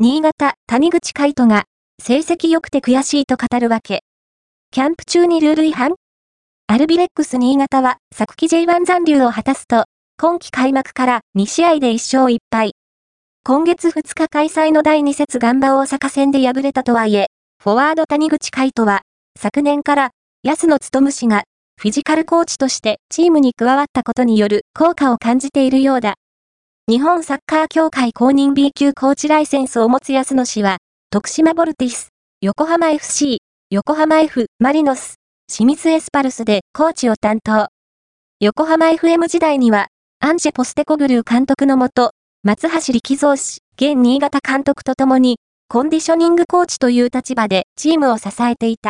新潟、谷口海人が、成績良くて悔しいと語るわけ。キャンプ中にルール違反？アルビレックス新潟は、昨季 J1 残留を果たすと、今季開幕から2試合で1勝1敗。今月2日開催の第2節ガンバ大阪戦で敗れたとはいえ、フォワード谷口海人は、昨年から安野務氏がフィジカルコーチとしてチームに加わったことによる効果を感じているようだ。日本サッカー協会公認 B 級コーチライセンスを持つ安野氏は、徳島ボルティス、横浜 FC、横浜 F、マリノス、清水エスパルスでコーチを担当。横浜 FM 時代には、アンジェ・ポステコグルー監督のもと、松橋力蔵氏、現新潟監督と共に、コンディショニングコーチという立場でチームを支えていた。